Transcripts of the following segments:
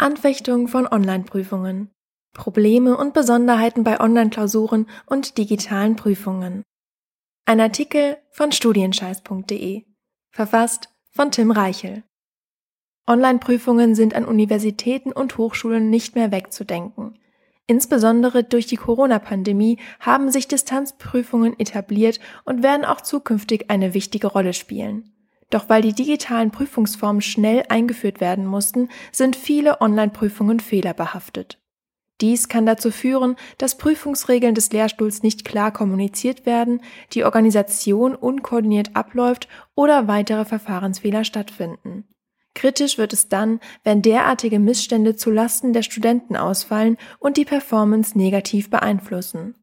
Anfechtung von Online-Prüfungen. Probleme und Besonderheiten bei Online-Klausuren und digitalen Prüfungen. Ein Artikel von studienscheiß.de. Verfasst von Tim Reichel. Online-Prüfungen sind an Universitäten und Hochschulen nicht mehr wegzudenken. Insbesondere durch die Corona-Pandemie haben sich Distanzprüfungen etabliert und werden auch zukünftig eine wichtige Rolle spielen. Doch weil die digitalen Prüfungsformen schnell eingeführt werden mussten, sind viele Online-Prüfungen fehlerbehaftet. Dies kann dazu führen, dass Prüfungsregeln des Lehrstuhls nicht klar kommuniziert werden, die Organisation unkoordiniert abläuft oder weitere Verfahrensfehler stattfinden. Kritisch wird es dann, wenn derartige Missstände zu Lasten der Studenten ausfallen und die Performance negativ beeinflussen.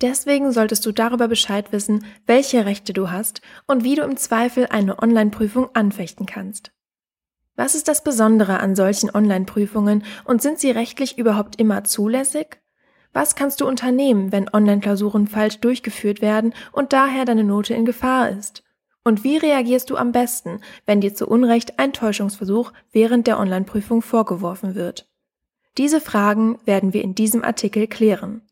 Deswegen solltest du darüber Bescheid wissen, welche Rechte du hast und wie du im Zweifel eine Online-Prüfung anfechten kannst. Was ist das Besondere an solchen Online-Prüfungen und sind sie rechtlich überhaupt immer zulässig? Was kannst du unternehmen, wenn Online-Klausuren falsch durchgeführt werden und daher deine Note in Gefahr ist? Und wie reagierst du am besten, wenn dir zu Unrecht ein Täuschungsversuch während der Online-Prüfung vorgeworfen wird? Diese Fragen werden wir in diesem Artikel klären.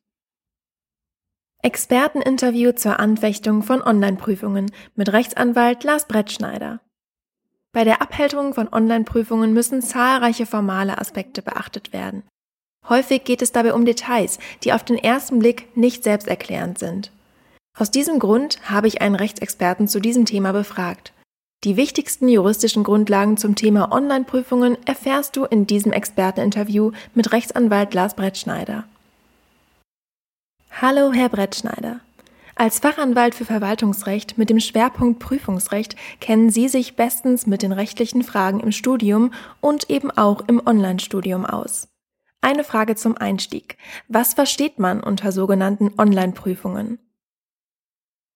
Experteninterview zur Anfechtung von Online-Prüfungen mit Rechtsanwalt Lars Brettschneider. Bei der Abhältung von Online-Prüfungen müssen zahlreiche formale Aspekte beachtet werden. Häufig geht es dabei um Details, die auf den ersten Blick nicht selbsterklärend sind. Aus diesem Grund habe ich einen Rechtsexperten zu diesem Thema befragt. Die wichtigsten juristischen Grundlagen zum Thema Online-Prüfungen erfährst du in diesem Experteninterview mit Rechtsanwalt Lars Brettschneider. Hallo, Herr Brettschneider. Als Fachanwalt für Verwaltungsrecht mit dem Schwerpunkt Prüfungsrecht kennen Sie sich bestens mit den rechtlichen Fragen im Studium und eben auch im Online-Studium aus. Eine Frage zum Einstieg. Was versteht man unter sogenannten Online-Prüfungen?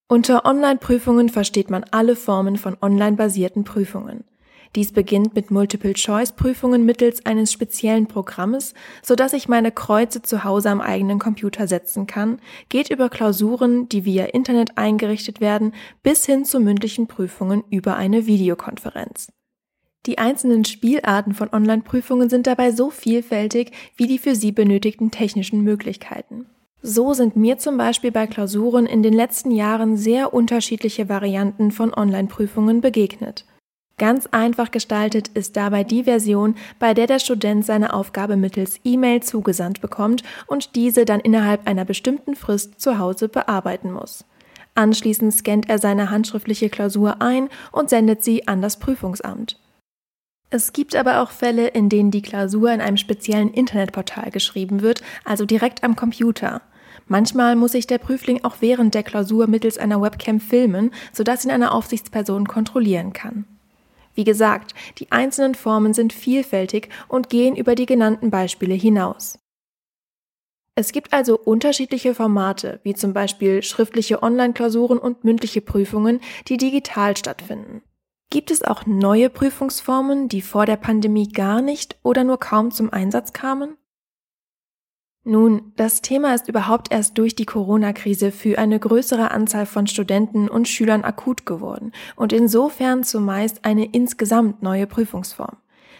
Unter Online-Prüfungen versteht man alle Formen von online-basierten Prüfungen. Dies beginnt mit Multiple-Choice-Prüfungen mittels eines speziellen Programmes, so dass ich meine Kreuze zu Hause am eigenen Computer setzen kann, geht über Klausuren, die via Internet eingerichtet werden, bis hin zu mündlichen Prüfungen über eine Videokonferenz. Die einzelnen Spielarten von Online-Prüfungen sind dabei so vielfältig wie die für sie benötigten technischen Möglichkeiten. So sind mir zum Beispiel bei Klausuren in den letzten Jahren sehr unterschiedliche Varianten von Online-Prüfungen begegnet. Ganz einfach gestaltet ist dabei die Version, bei der der Student seine Aufgabe mittels E-Mail zugesandt bekommt und diese dann innerhalb einer bestimmten Frist zu Hause bearbeiten muss. Anschließend scannt er seine handschriftliche Klausur ein und sendet sie an das Prüfungsamt. Es gibt aber auch Fälle, in denen die Klausur in einem speziellen Internetportal geschrieben wird, also direkt am Computer. Manchmal muss sich der Prüfling auch während der Klausur mittels einer Webcam filmen, sodass ihn eine Aufsichtsperson kontrollieren kann. Wie gesagt, die einzelnen Formen sind vielfältig und gehen über die genannten Beispiele hinaus. Es gibt also unterschiedliche Formate, wie zum Beispiel schriftliche Online-Klausuren und mündliche Prüfungen, die digital stattfinden. Gibt es auch neue Prüfungsformen, die vor der Pandemie gar nicht oder nur kaum zum Einsatz kamen? Nun, das Thema ist überhaupt erst durch die Corona-Krise für eine größere Anzahl von Studenten und Schülern akut geworden und insofern zumeist eine insgesamt neue Prüfungsform.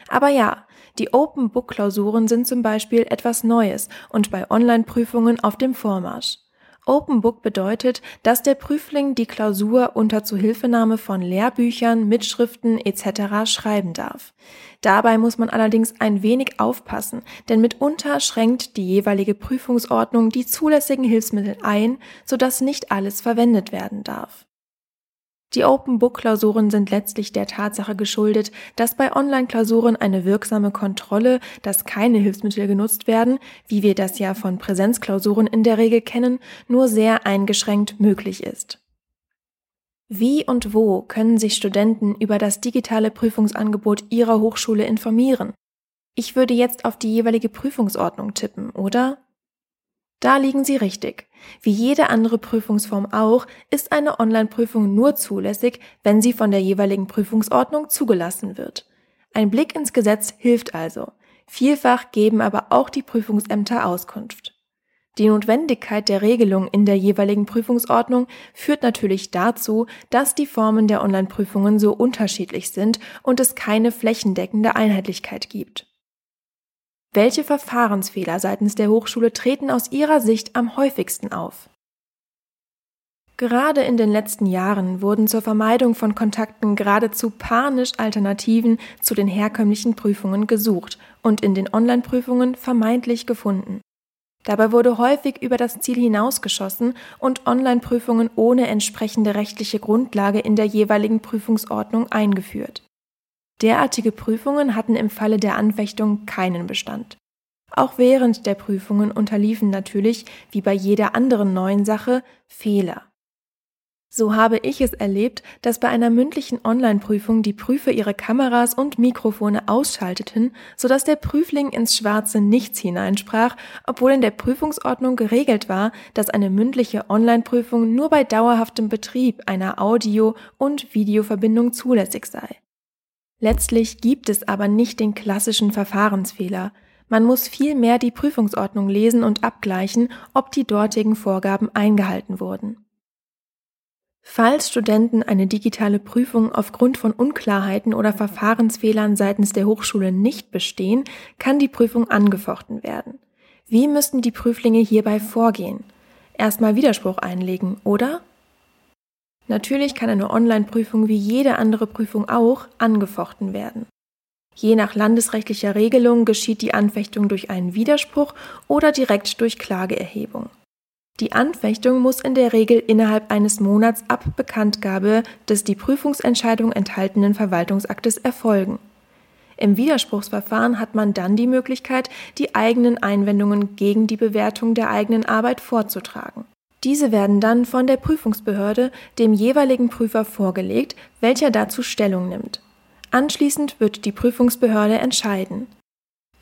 Aber ja, die Open Book Klausuren sind zum Beispiel etwas Neues und bei Online-Prüfungen auf dem Vormarsch. Open Book bedeutet, dass der Prüfling die Klausur unter Zuhilfenahme von Lehrbüchern, Mitschriften etc. schreiben darf. Dabei muss man allerdings ein wenig aufpassen, denn mitunter schränkt die jeweilige Prüfungsordnung die zulässigen Hilfsmittel ein, sodass nicht alles verwendet werden darf. Die Open-Book-Klausuren sind letztlich der Tatsache geschuldet, dass bei Online-Klausuren eine wirksame Kontrolle, dass keine Hilfsmittel genutzt werden, wie wir das ja von Präsenzklausuren in der Regel kennen, nur sehr eingeschränkt möglich ist. Wie und wo können sich Studenten über das digitale Prüfungsangebot ihrer Hochschule informieren? Ich würde jetzt auf die jeweilige Prüfungsordnung tippen, oder? Da liegen Sie richtig. Wie jede andere Prüfungsform auch, ist eine Online-Prüfung nur zulässig, wenn sie von der jeweiligen Prüfungsordnung zugelassen wird. Ein Blick ins Gesetz hilft also. Vielfach geben aber auch die Prüfungsämter Auskunft. Die Notwendigkeit der Regelung in der jeweiligen Prüfungsordnung führt natürlich dazu, dass die Formen der Online-Prüfungen so unterschiedlich sind und es keine flächendeckende Einheitlichkeit gibt. Welche Verfahrensfehler seitens der Hochschule treten aus Ihrer Sicht am häufigsten auf? Gerade in den letzten Jahren wurden zur Vermeidung von Kontakten geradezu panisch Alternativen zu den herkömmlichen Prüfungen gesucht und in den Online-Prüfungen vermeintlich gefunden. Dabei wurde häufig über das Ziel hinausgeschossen und Online-Prüfungen ohne entsprechende rechtliche Grundlage in der jeweiligen Prüfungsordnung eingeführt. Derartige Prüfungen hatten im Falle der Anfechtung keinen Bestand. Auch während der Prüfungen unterliefen natürlich, wie bei jeder anderen neuen Sache, Fehler. So habe ich es erlebt, dass bei einer mündlichen Online-Prüfung die Prüfer ihre Kameras und Mikrofone ausschalteten, sodass der Prüfling ins schwarze Nichts hineinsprach, obwohl in der Prüfungsordnung geregelt war, dass eine mündliche Online-Prüfung nur bei dauerhaftem Betrieb einer Audio- und Videoverbindung zulässig sei. Letztlich gibt es aber nicht den klassischen Verfahrensfehler. Man muss vielmehr die Prüfungsordnung lesen und abgleichen, ob die dortigen Vorgaben eingehalten wurden. Falls Studenten eine digitale Prüfung aufgrund von Unklarheiten oder Verfahrensfehlern seitens der Hochschule nicht bestehen, kann die Prüfung angefochten werden. Wie müssten die Prüflinge hierbei vorgehen? Erstmal Widerspruch einlegen, oder? Natürlich kann eine Online-Prüfung wie jede andere Prüfung auch angefochten werden. Je nach landesrechtlicher Regelung geschieht die Anfechtung durch einen Widerspruch oder direkt durch Klageerhebung. Die Anfechtung muss in der Regel innerhalb eines Monats ab Bekanntgabe des die Prüfungsentscheidung enthaltenen Verwaltungsaktes erfolgen. Im Widerspruchsverfahren hat man dann die Möglichkeit, die eigenen Einwendungen gegen die Bewertung der eigenen Arbeit vorzutragen. Diese werden dann von der Prüfungsbehörde dem jeweiligen Prüfer vorgelegt, welcher dazu Stellung nimmt. Anschließend wird die Prüfungsbehörde entscheiden.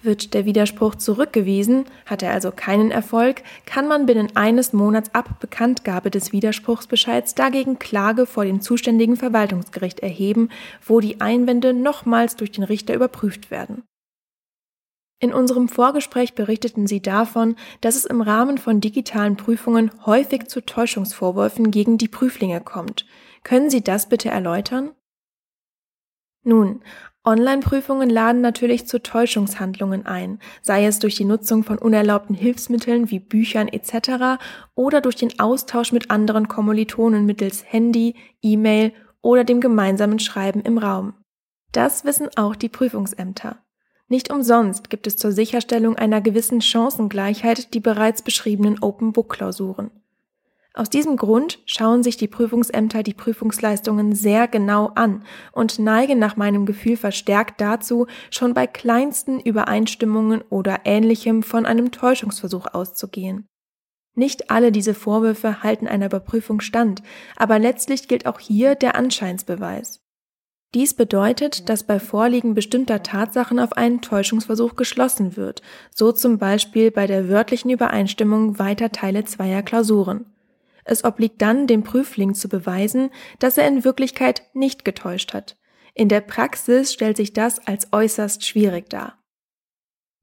Wird der Widerspruch zurückgewiesen, hat er also keinen Erfolg, kann man binnen eines Monats ab Bekanntgabe des Widerspruchsbescheids dagegen Klage vor dem zuständigen Verwaltungsgericht erheben, wo die Einwände nochmals durch den Richter überprüft werden. In unserem Vorgespräch berichteten Sie davon, dass es im Rahmen von digitalen Prüfungen häufig zu Täuschungsvorwürfen gegen die Prüflinge kommt. Können Sie das bitte erläutern? Nun, Online-Prüfungen laden natürlich zu Täuschungshandlungen ein, sei es durch die Nutzung von unerlaubten Hilfsmitteln wie Büchern etc. oder durch den Austausch mit anderen Kommilitonen mittels Handy, E-Mail oder dem gemeinsamen Schreiben im Raum. Das wissen auch die Prüfungsämter. Nicht umsonst gibt es zur Sicherstellung einer gewissen Chancengleichheit die bereits beschriebenen Open Book Klausuren. Aus diesem Grund schauen sich die Prüfungsämter die Prüfungsleistungen sehr genau an und neigen nach meinem Gefühl verstärkt dazu, schon bei kleinsten Übereinstimmungen oder ähnlichem von einem Täuschungsversuch auszugehen. Nicht alle diese Vorwürfe halten einer Überprüfung stand, aber letztlich gilt auch hier der Anscheinsbeweis. Dies bedeutet, dass bei Vorliegen bestimmter Tatsachen auf einen Täuschungsversuch geschlossen wird, so zum Beispiel bei der wörtlichen Übereinstimmung weiter Teile zweier Klausuren. Es obliegt dann dem Prüfling zu beweisen, dass er in Wirklichkeit nicht getäuscht hat. In der Praxis stellt sich das als äußerst schwierig dar.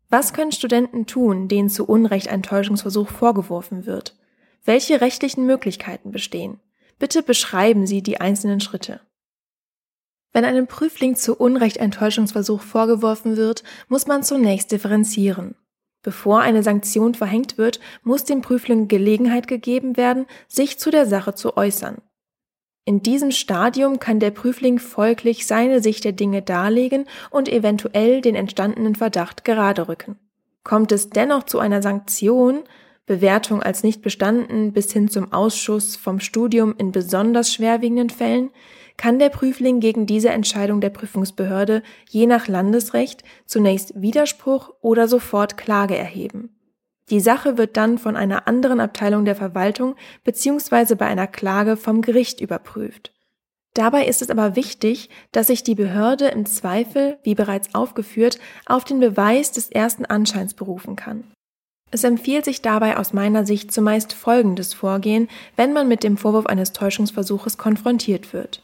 Was können Studenten tun, denen zu Unrecht ein Täuschungsversuch vorgeworfen wird? Welche rechtlichen Möglichkeiten bestehen? Bitte beschreiben Sie die einzelnen Schritte. Wenn einem Prüfling zu Unrecht ein Täuschungsversuch vorgeworfen wird, muss man zunächst differenzieren. Bevor eine Sanktion verhängt wird, muss dem Prüfling Gelegenheit gegeben werden, sich zu der Sache zu äußern. In diesem Stadium kann der Prüfling folglich seine Sicht der Dinge darlegen und eventuell den entstandenen Verdacht gerade rücken. Kommt es dennoch zu einer Sanktion, Bewertung als nicht bestanden bis hin zum Ausschuss vom Studium in besonders schwerwiegenden Fällen, kann der Prüfling gegen diese Entscheidung der Prüfungsbehörde je nach Landesrecht zunächst Widerspruch oder sofort Klage erheben. Die Sache wird dann von einer anderen Abteilung der Verwaltung bzw. bei einer Klage vom Gericht überprüft. Dabei ist es aber wichtig, dass sich die Behörde im Zweifel, wie bereits aufgeführt, auf den Beweis des ersten Anscheins berufen kann. Es empfiehlt sich dabei aus meiner Sicht zumeist folgendes Vorgehen, wenn man mit dem Vorwurf eines Täuschungsversuches konfrontiert wird.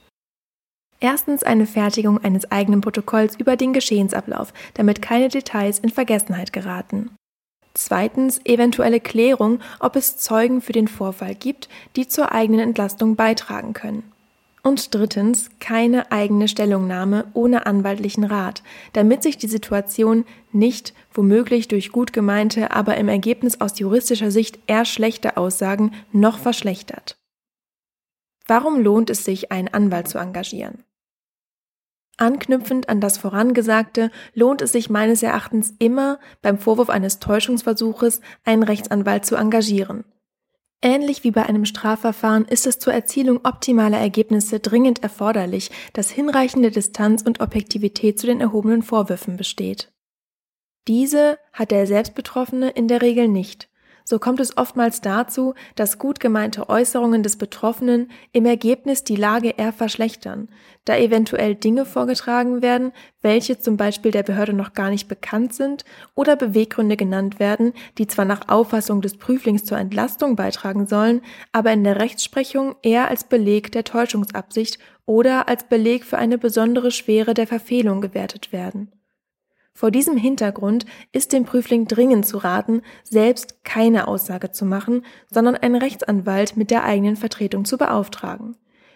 Erstens eine Fertigung eines eigenen Protokolls über den Geschehensablauf, damit keine Details in Vergessenheit geraten. Zweitens eventuelle Klärung, ob es Zeugen für den Vorfall gibt, die zur eigenen Entlastung beitragen können. Und drittens, keine eigene Stellungnahme ohne anwaltlichen Rat, damit sich die Situation nicht womöglich durch gut gemeinte, aber im Ergebnis aus juristischer Sicht eher schlechte Aussagen noch verschlechtert. Warum lohnt es sich, einen Anwalt zu engagieren? Anknüpfend an das Vorangesagte lohnt es sich meines Erachtens immer, beim Vorwurf eines Täuschungsversuches einen Rechtsanwalt zu engagieren. Ähnlich wie bei einem Strafverfahren ist es zur Erzielung optimaler Ergebnisse dringend erforderlich, dass hinreichende Distanz und Objektivität zu den erhobenen Vorwürfen besteht. Diese hat der Selbstbetroffene in der Regel nicht so kommt es oftmals dazu, dass gut gemeinte Äußerungen des Betroffenen im Ergebnis die Lage eher verschlechtern, da eventuell Dinge vorgetragen werden, welche zum Beispiel der Behörde noch gar nicht bekannt sind oder Beweggründe genannt werden, die zwar nach Auffassung des Prüflings zur Entlastung beitragen sollen, aber in der Rechtsprechung eher als Beleg der Täuschungsabsicht oder als Beleg für eine besondere Schwere der Verfehlung gewertet werden. Vor diesem Hintergrund ist dem Prüfling dringend zu raten, selbst keine Aussage zu machen, sondern einen Rechtsanwalt mit der eigenen Vertretung zu beauftragen.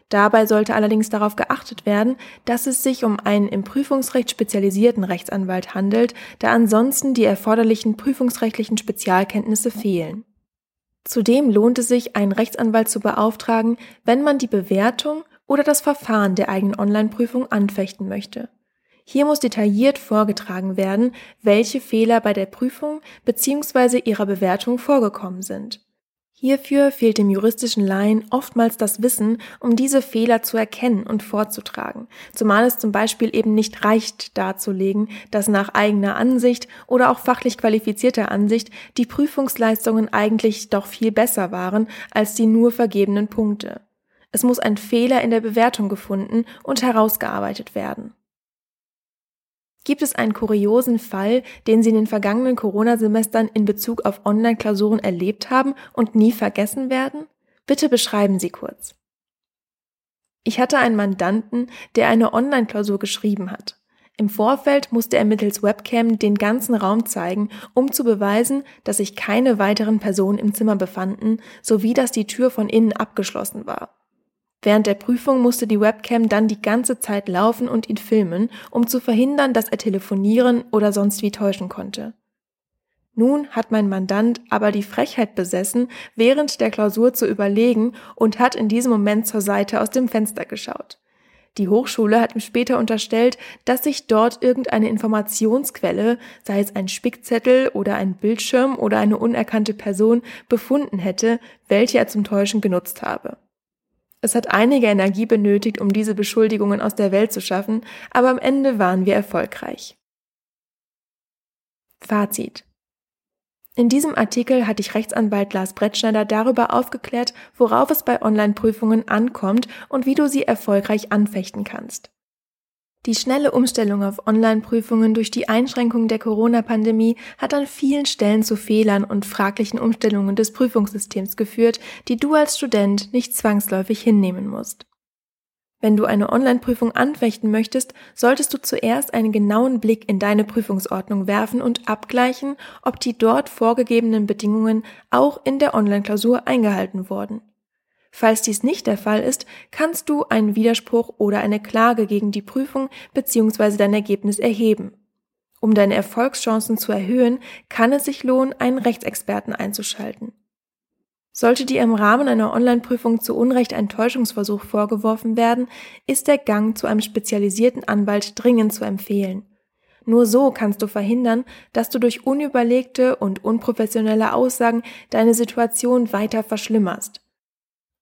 Dabei sollte allerdings darauf geachtet werden, dass es sich um einen im Prüfungsrecht spezialisierten Rechtsanwalt handelt, da ansonsten die erforderlichen prüfungsrechtlichen Spezialkenntnisse fehlen. Zudem lohnt es sich, einen Rechtsanwalt zu beauftragen, wenn man die Bewertung oder das Verfahren der eigenen Online-Prüfung anfechten möchte. Hier muss detailliert vorgetragen werden, welche Fehler bei der Prüfung bzw. ihrer Bewertung vorgekommen sind. Hierfür fehlt dem juristischen Laien oftmals das Wissen, um diese Fehler zu erkennen und vorzutragen, zumal es zum Beispiel eben nicht reicht darzulegen, dass nach eigener Ansicht oder auch fachlich qualifizierter Ansicht die Prüfungsleistungen eigentlich doch viel besser waren als die nur vergebenen Punkte. Es muss ein Fehler in der Bewertung gefunden und herausgearbeitet werden. Gibt es einen kuriosen Fall, den Sie in den vergangenen Corona-Semestern in Bezug auf Online-Klausuren erlebt haben und nie vergessen werden? Bitte beschreiben Sie kurz. Ich hatte einen Mandanten, der eine Online-Klausur geschrieben hat. Im Vorfeld musste er mittels Webcam den ganzen Raum zeigen, um zu beweisen, dass sich keine weiteren Personen im Zimmer befanden, sowie dass die Tür von innen abgeschlossen war. Während der Prüfung musste die Webcam dann die ganze Zeit laufen und ihn filmen, um zu verhindern, dass er telefonieren oder sonst wie täuschen konnte. Nun hat mein Mandant aber die Frechheit besessen, während der Klausur zu überlegen und hat in diesem Moment zur Seite aus dem Fenster geschaut. Die Hochschule hat ihm später unterstellt, dass sich dort irgendeine Informationsquelle, sei es ein Spickzettel oder ein Bildschirm oder eine unerkannte Person, befunden hätte, welche er zum Täuschen genutzt habe. Es hat einige Energie benötigt, um diese Beschuldigungen aus der Welt zu schaffen, aber am Ende waren wir erfolgreich. Fazit. In diesem Artikel hat dich Rechtsanwalt Lars Brettschneider darüber aufgeklärt, worauf es bei Online-Prüfungen ankommt und wie du sie erfolgreich anfechten kannst. Die schnelle Umstellung auf Online-Prüfungen durch die Einschränkung der Corona-Pandemie hat an vielen Stellen zu Fehlern und fraglichen Umstellungen des Prüfungssystems geführt, die du als Student nicht zwangsläufig hinnehmen musst. Wenn du eine Online-Prüfung anfechten möchtest, solltest du zuerst einen genauen Blick in deine Prüfungsordnung werfen und abgleichen, ob die dort vorgegebenen Bedingungen auch in der Online-Klausur eingehalten wurden. Falls dies nicht der Fall ist, kannst du einen Widerspruch oder eine Klage gegen die Prüfung bzw. dein Ergebnis erheben. Um deine Erfolgschancen zu erhöhen, kann es sich lohnen, einen Rechtsexperten einzuschalten. Sollte dir im Rahmen einer Online-Prüfung zu Unrecht ein Täuschungsversuch vorgeworfen werden, ist der Gang zu einem spezialisierten Anwalt dringend zu empfehlen. Nur so kannst du verhindern, dass du durch unüberlegte und unprofessionelle Aussagen deine Situation weiter verschlimmerst.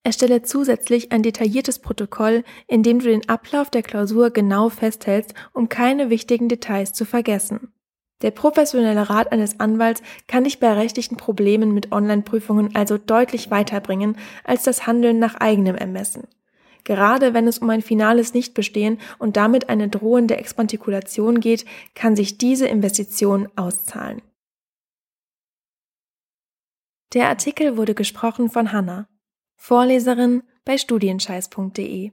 Erstelle zusätzlich ein detailliertes Protokoll, in dem du den Ablauf der Klausur genau festhältst, um keine wichtigen Details zu vergessen. Der professionelle Rat eines Anwalts kann dich bei rechtlichen Problemen mit Online-Prüfungen also deutlich weiterbringen als das Handeln nach eigenem Ermessen. Gerade wenn es um ein finales Nichtbestehen und damit eine drohende Expantikulation geht, kann sich diese Investition auszahlen. Der Artikel wurde gesprochen von Hanna. Vorleserin bei studienscheiß.de